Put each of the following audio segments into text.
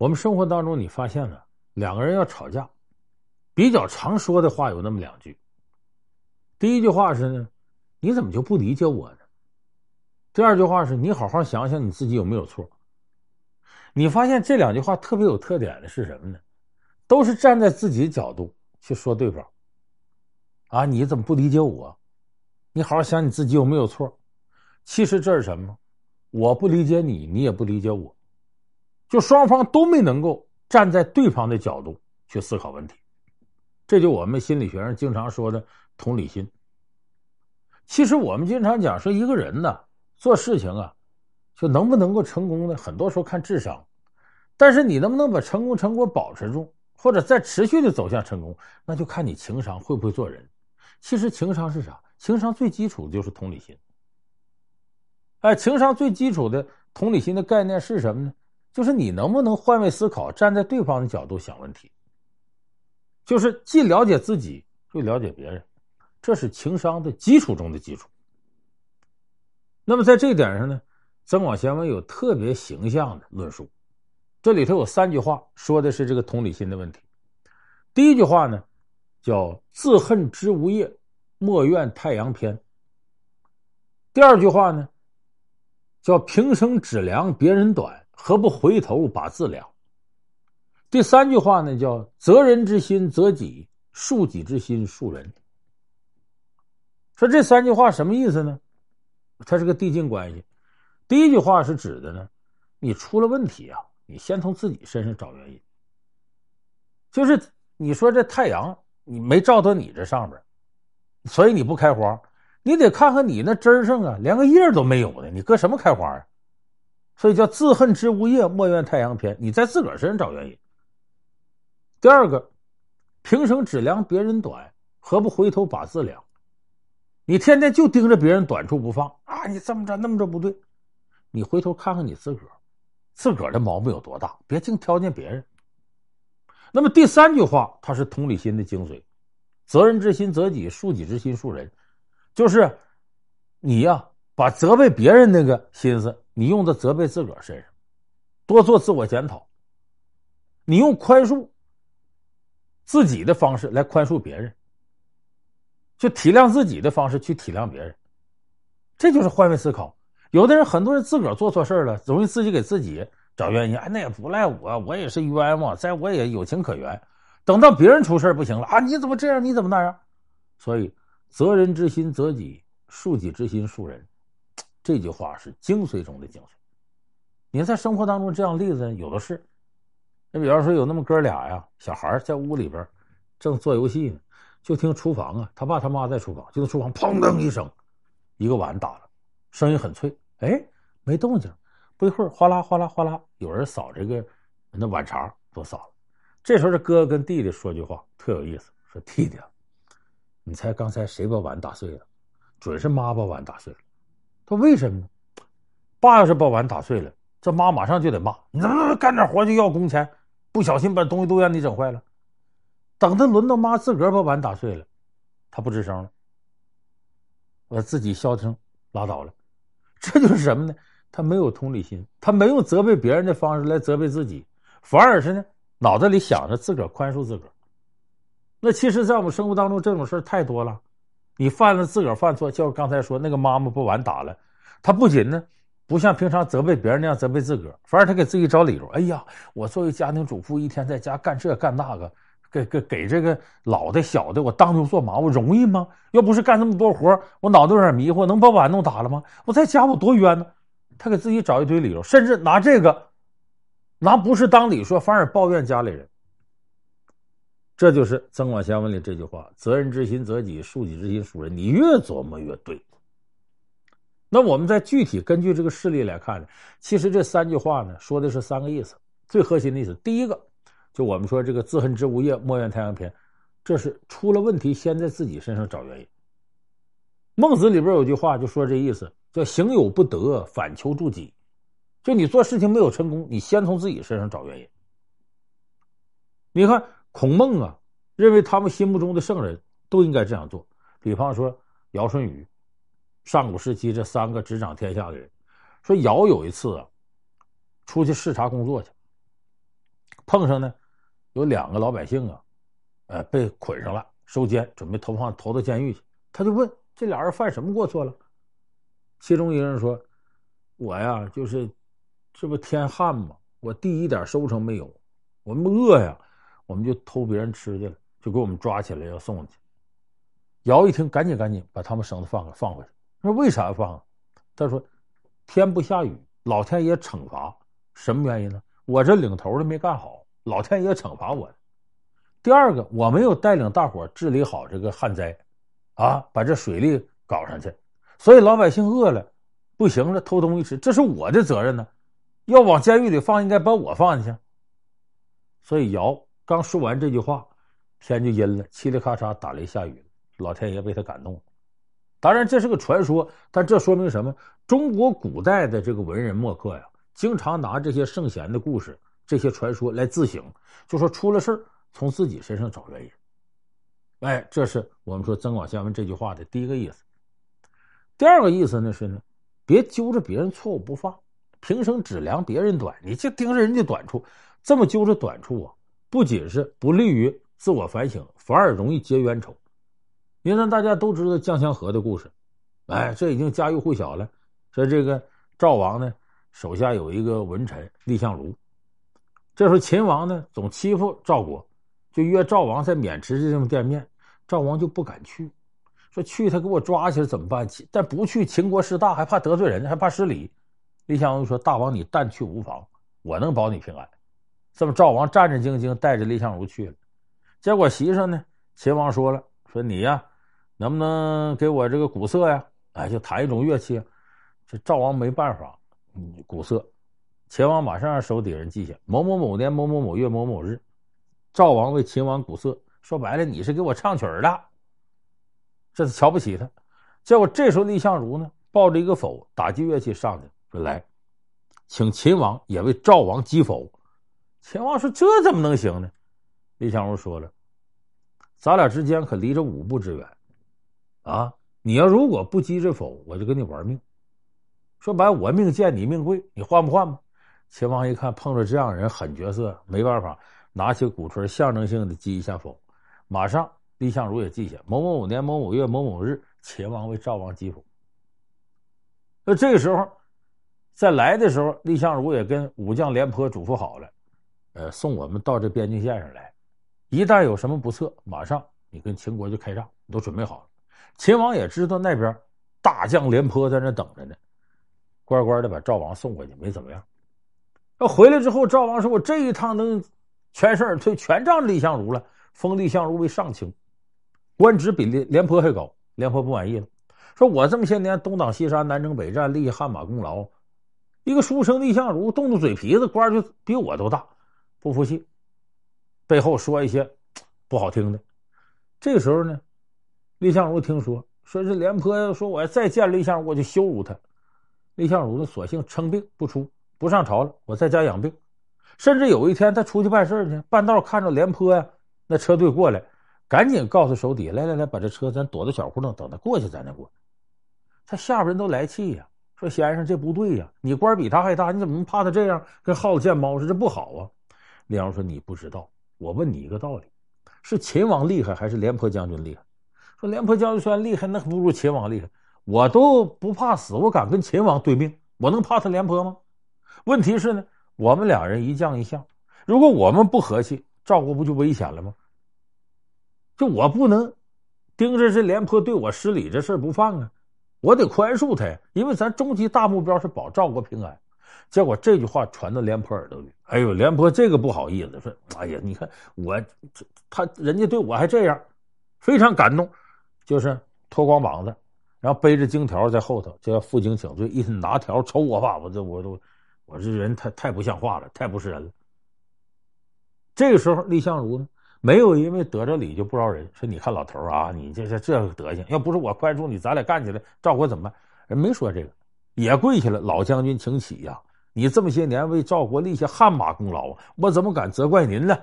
我们生活当中，你发现了两个人要吵架，比较常说的话有那么两句。第一句话是呢，你怎么就不理解我呢？第二句话是你好好想想你自己有没有错。你发现这两句话特别有特点的是什么呢？都是站在自己角度去说对方。啊，你怎么不理解我？你好好想你自己有没有错。其实这是什么？我不理解你，你也不理解我。就双方都没能够站在对方的角度去思考问题，这就我们心理学上经常说的同理心。其实我们经常讲说，一个人呢做事情啊，就能不能够成功呢？很多时候看智商，但是你能不能把成功成果保持住，或者再持续的走向成功，那就看你情商会不会做人。其实情商是啥？情商最基础的就是同理心。哎，情商最基础的同理心的概念是什么呢？就是你能不能换位思考，站在对方的角度想问题，就是既了解自己又了解别人，这是情商的基础中的基础。那么在这一点上呢，增广贤文有特别形象的论述，这里头有三句话说的是这个同理心的问题。第一句话呢，叫“自恨知无叶，莫怨太阳偏”。第二句话呢，叫“平生只量别人短”。何不回头把自量？第三句话呢，叫“责人之心责己，恕己之心恕人”。说这三句话什么意思呢？它是个递进关系。第一句话是指的呢，你出了问题啊，你先从自己身上找原因。就是你说这太阳你没照到你这上边，所以你不开花，你得看看你那枝上啊，连个叶都没有呢，你搁什么开花啊？所以叫自恨知无夜，莫怨太阳偏。你在自个儿身上找原因。第二个，平生只量别人短，何不回头把自量？你天天就盯着别人短处不放啊！你这么着那么着不对，你回头看看你自个儿，自个儿的毛病有多大？别净挑拣别人。那么第三句话，它是同理心的精髓：责人之心责己，恕己之心恕人。就是你呀、把责备别人那个心思。你用在责备自个儿身上，多做自我检讨。你用宽恕自己的方式来宽恕别人，就体谅自己的方式去体谅别人，这就是换位思考。有的人，很多人自个儿做错事了，容易自己给自己找原因。哎，那也不赖我，我也是冤枉，在我也有情可原。等到别人出事不行了啊，你怎么这样？你怎么那样？所以，责人之心责己，恕己之心恕人。这句话是精髓中的精髓。你在生活当中这样例子有的是。你比方说有那么哥俩呀，小孩在屋里边正做游戏呢，就听厨房啊，他爸他妈在厨房，就在厨房砰噔一声，一个碗打了，声音很脆。哎，没动静。不一会儿，哗啦哗啦哗啦，有人扫这个那碗碴都扫了。这时候这哥哥跟弟弟说句话特有意思，说弟弟，你猜刚才谁把碗打碎了？准是妈把碗打碎了。说为什么呢？爸要是把碗打碎了，这妈马上就得骂你，怎么干点活就要工钱？不小心把东西都让你整坏了。等他轮到妈自个儿把碗打碎了，他不吱声了，我自己消停拉倒了。这就是什么呢？他没有同理心，他没有责备别人的方式来责备自己，反而是呢脑子里想着自个儿宽恕自个儿。那其实，在我们生活当中，这种事太多了。你犯了自个儿犯错，就刚才说那个妈妈把碗打了，他不仅呢不像平常责备别人那样责备自个儿，反而他给自己找理由。哎呀，我作为家庭主妇，一天在家干这干那个，给给给这个老的小的，我当牛做马，我容易吗？要不是干这么多活，我脑袋有点迷糊，能把碗弄打了吗？我在家我多冤呢。他给自己找一堆理由，甚至拿这个拿不是当理说，反而抱怨家里人。这就是《增广贤文》里这句话：“责人之心责己，恕己之心恕人。”你越琢磨越对。那我们再具体根据这个事例来看呢，其实这三句话呢，说的是三个意思。最核心的意思，第一个，就我们说这个“自恨之无夜，莫怨太阳偏”，这是出了问题，先在自己身上找原因。孟子里边有句话就说这意思，叫“行有不得，反求诸己”，就你做事情没有成功，你先从自己身上找原因。你看。孔孟啊，认为他们心目中的圣人都应该这样做。比方说尧、舜、禹，上古时期这三个执掌天下的人，说尧有一次啊，出去视察工作去，碰上呢，有两个老百姓啊，呃，被捆上了，收监，准备投放投到监狱去。他就问这俩人犯什么过错了？其中一个人说：“我呀，就是这不天旱嘛，我地一点收成没有，我们饿呀，我们就偷别人吃去了，就给我们抓起来要送去。”姚一听，赶紧赶紧把他们绳子放了，放回去。说为啥要放？他说：“天不下雨，老天爷惩罚，什么原因呢？我这领头的没干好，老天爷惩罚我。第二个，我没有带领大伙治理好这个旱灾，啊，把这水利搞上去，所以老百姓饿了，不行了，偷东西吃，这是我的责任呢。要往监狱里放，应该把我放进去。所以姚刚说完这句话，天就阴了，嘁哩咔嚓打雷下雨了。老天爷被他感动了。当然，这是个传说，但这说明什么？中国古代的这个文人墨客呀，经常拿这些圣贤的故事、这些传说来自省，就说出了事，从自己身上找原因。哎，这是我们说《增广贤文》这句话的第一个意思。第二个意思呢是呢，别揪着别人错误不放，平生只量别人短，你就盯着人家短处，这么揪着短处啊，不仅是不利于自我反省，反而容易结冤仇。因为大家都知道将相和的故事，哎，这已经家喻户晓了。说这个赵王呢，手下有一个文臣蔺相如，这时候秦王呢总欺负赵国，就约赵王在渑池这地方见面。赵王就不敢去，说去他给我抓起来怎么办？但不去，秦国势大，还怕得罪人，还怕失礼。蔺相如说：“大王你但去无妨，我能保你平安。”这么赵王战战兢兢带着蔺相如去了。结果席上呢，秦王说了：“说你呀。”能不能给我这个鼓瑟呀？哎，就弹一种乐器。这赵王没办法，鼓瑟。秦王马上让手底下人记下：某某某年某某某月某某日，赵王为秦王鼓瑟。说白了，你是给我唱曲儿的，这是瞧不起他。结果这时候蔺相如呢，抱着一个否，打击乐器上去，说来，请秦王也为赵王击否。秦王说：“这怎么能行呢？”蔺相如说了：“咱俩之间可离着五步之远。”啊！你要如果不击这否，我就跟你玩命。说白，我命贱，你命贵，你换不换吧？秦王一看碰着这样人狠角色，没办法，拿起鼓槌，象征性的击一下否。马上，蔺相如也记下：某某某年某某月某某日，秦王为赵王击否。那这个时候，在来的时候，蔺相如也跟武将廉颇嘱咐好了，呃，送我们到这边境线上来，一旦有什么不测，马上你跟秦国就开战，你都准备好了。秦王也知道那边大将廉颇在那等着呢，乖乖的把赵王送回去，没怎么样。那回来之后，赵王说：“我这一趟能全身而退，全仗蔺相如了，封蔺相如为上卿，官职比廉廉颇还高。”廉颇不满意了，说：“我这么些年东挡西杀，南征北战，立汗马功劳，一个书生蔺相如动动嘴皮子，官就比我都大，不服气，背后说一些不好听的。”这个时候呢。蔺相如听说，说是廉颇说，我要再见蔺相如，我就羞辱他。蔺相如呢，索性称病不出，不上朝了，我在家养病。甚至有一天，他出去办事去，半道看着廉颇呀，那车队过来，赶紧告诉手底下，来来来，把这车咱躲到小胡同，等他过去，咱再过。他下边人都来气呀，说先生这不对呀，你官比他还大，你怎么能怕他这样，跟耗子见猫似的，这不好啊。蔺相如说，你不知道，我问你一个道理，是秦王厉害还是廉颇将军厉害？说廉颇将军虽然厉害，那不如秦王厉害。我都不怕死，我敢跟秦王对命，我能怕他廉颇吗？问题是呢，我们两人一将一相，如果我们不和气，赵国不就危险了吗？就我不能盯着这廉颇对我失礼这事不放啊，我得宽恕他呀，因为咱终极大目标是保赵国平安。结果这句话传到廉颇耳朵里，哎呦，廉颇这个不好意思，说，哎呀，你看我这他人家对我还这样，非常感动。就是脱光膀子，然后背着荆条在后头，就要负荆请罪，一拿条抽我吧，我这我都我这人太太不像话了，太不是人了。这个时候，蔺相如呢，没有因为得着理就不饶人，说你看老头啊，你这这这德行，要不是我宽恕你，咱俩干起来，赵国怎么办？人没说这个，也跪下了，老将军请起呀，你这么些年为赵国立下汗马功劳，我怎么敢责怪您呢？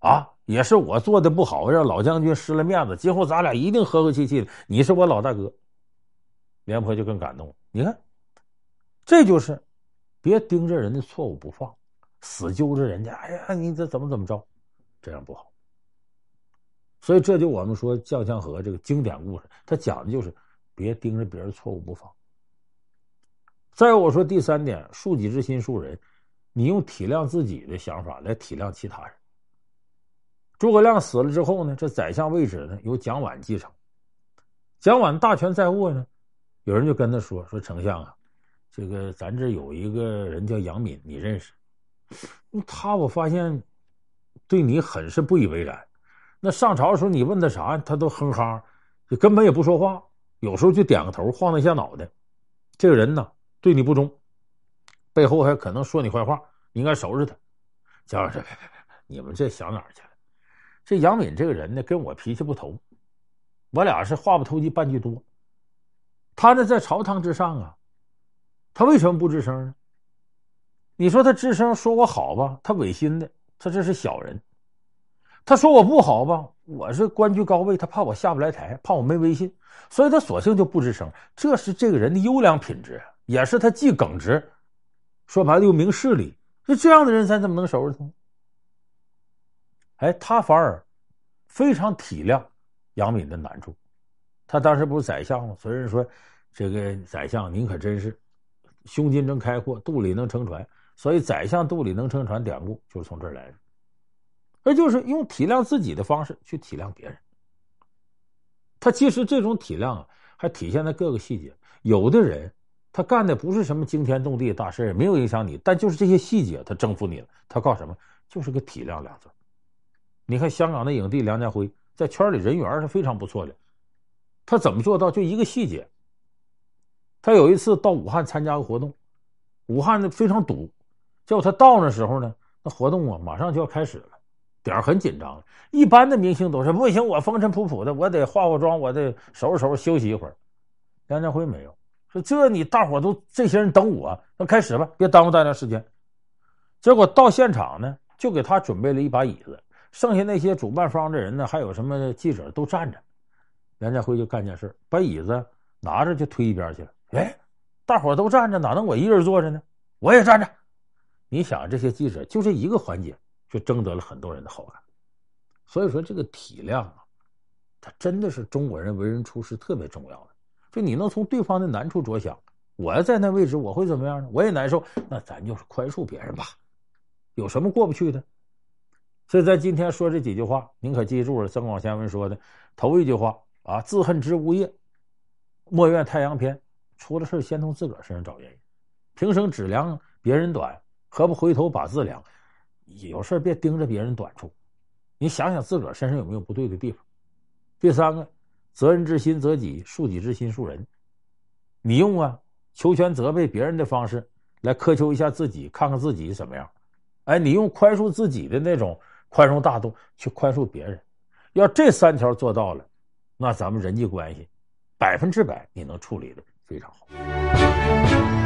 啊！也是我做的不好，让老将军失了面子。今后咱俩一定和和气气的。你是我老大哥，廉颇就更感动。你看，这就是别盯着人的错误不放，死揪着人家，哎呀，你这怎么怎么着，这样不好。所以这就我们说《将相和》这个经典故事，它讲的就是别盯着别人错误不放。再我说第三点，恕己之心恕人，你用体谅自己的想法来体谅其他人。诸葛亮死了之后呢，这宰相位置呢由蒋琬继承。蒋琬大权在握呢，有人就跟他说：“说丞相啊，这个咱这有一个人叫杨敏，你认识？他我发现对你很是不以为然。那上朝的时候你问他啥，他都哼哈，就根本也不说话，有时候就点个头，晃了一下脑袋。这个人呢，对你不忠，背后还可能说你坏话，你应该收拾他。”蒋琬说：“别别别，你们这想哪儿去了？”这杨敏这个人呢，跟我脾气不投，我俩是话不投机半句多。他呢在朝堂之上啊，他为什么不吱声呢？你说他吱声说我好吧，他违心的，他这是小人。他说我不好吧，我是官居高位，他怕我下不来台，怕我没威信，所以他索性就不吱声。这是这个人的优良品质，也是他既耿直，说白了又明事理。就这样的人，咱怎么能收拾他？哎，他反而非常体谅杨敏的难处。他当时不是宰相吗？所以人说，这个宰相您可真是胸襟真开阔，肚里能撑船。所以宰相肚里能撑船典故就是从这儿来的。而就是用体谅自己的方式去体谅别人。他其实这种体谅啊，还体现在各个细节。有的人他干的不是什么惊天动地的大事，也没有影响你，但就是这些细节他征服你了。他靠什么？就是个体谅两字。你看香港的影帝梁家辉在圈里人缘是非常不错的，他怎么做到？就一个细节，他有一次到武汉参加个活动，武汉呢非常堵，结果他到那时候呢，那活动啊马上就要开始了，点很紧张。一般的明星都是不行，我风尘仆仆的，我得化化妆，我得收拾收拾休息一会儿。梁家辉没有，说这你大伙都这些人等我，那开始吧，别耽误大家时间。结果到现场呢，就给他准备了一把椅子。剩下那些主办方的人呢，还有什么记者都站着，梁家辉就干件事，把椅子拿着就推一边去了。哎，大伙都站着，哪能我一人坐着呢？我也站着。你想，这些记者就这一个环节，就争得了很多人的好感。所以说，这个体谅啊，他真的是中国人为人处事特别重要的。就你能从对方的难处着想，我要在那位置，我会怎么样呢？我也难受，那咱就是宽恕别人吧，有什么过不去的？所以在今天说这几句话，您可记住了。增广贤文说的头一句话啊，自恨知无业，莫怨太阳偏。出了事先从自个儿身上找原因。平生只量别人短，何不回头把自量？有事别盯着别人短处，你想想自个儿身上有没有不对的地方。第三个，责人之心责己，恕己之心恕人。你用啊求全责备别人的方式来苛求一下自己，看看自己怎么样。哎，你用宽恕自己的那种。宽容大度去宽恕别人，要这三条做到了，那咱们人际关系百分之百你能处理的非常好。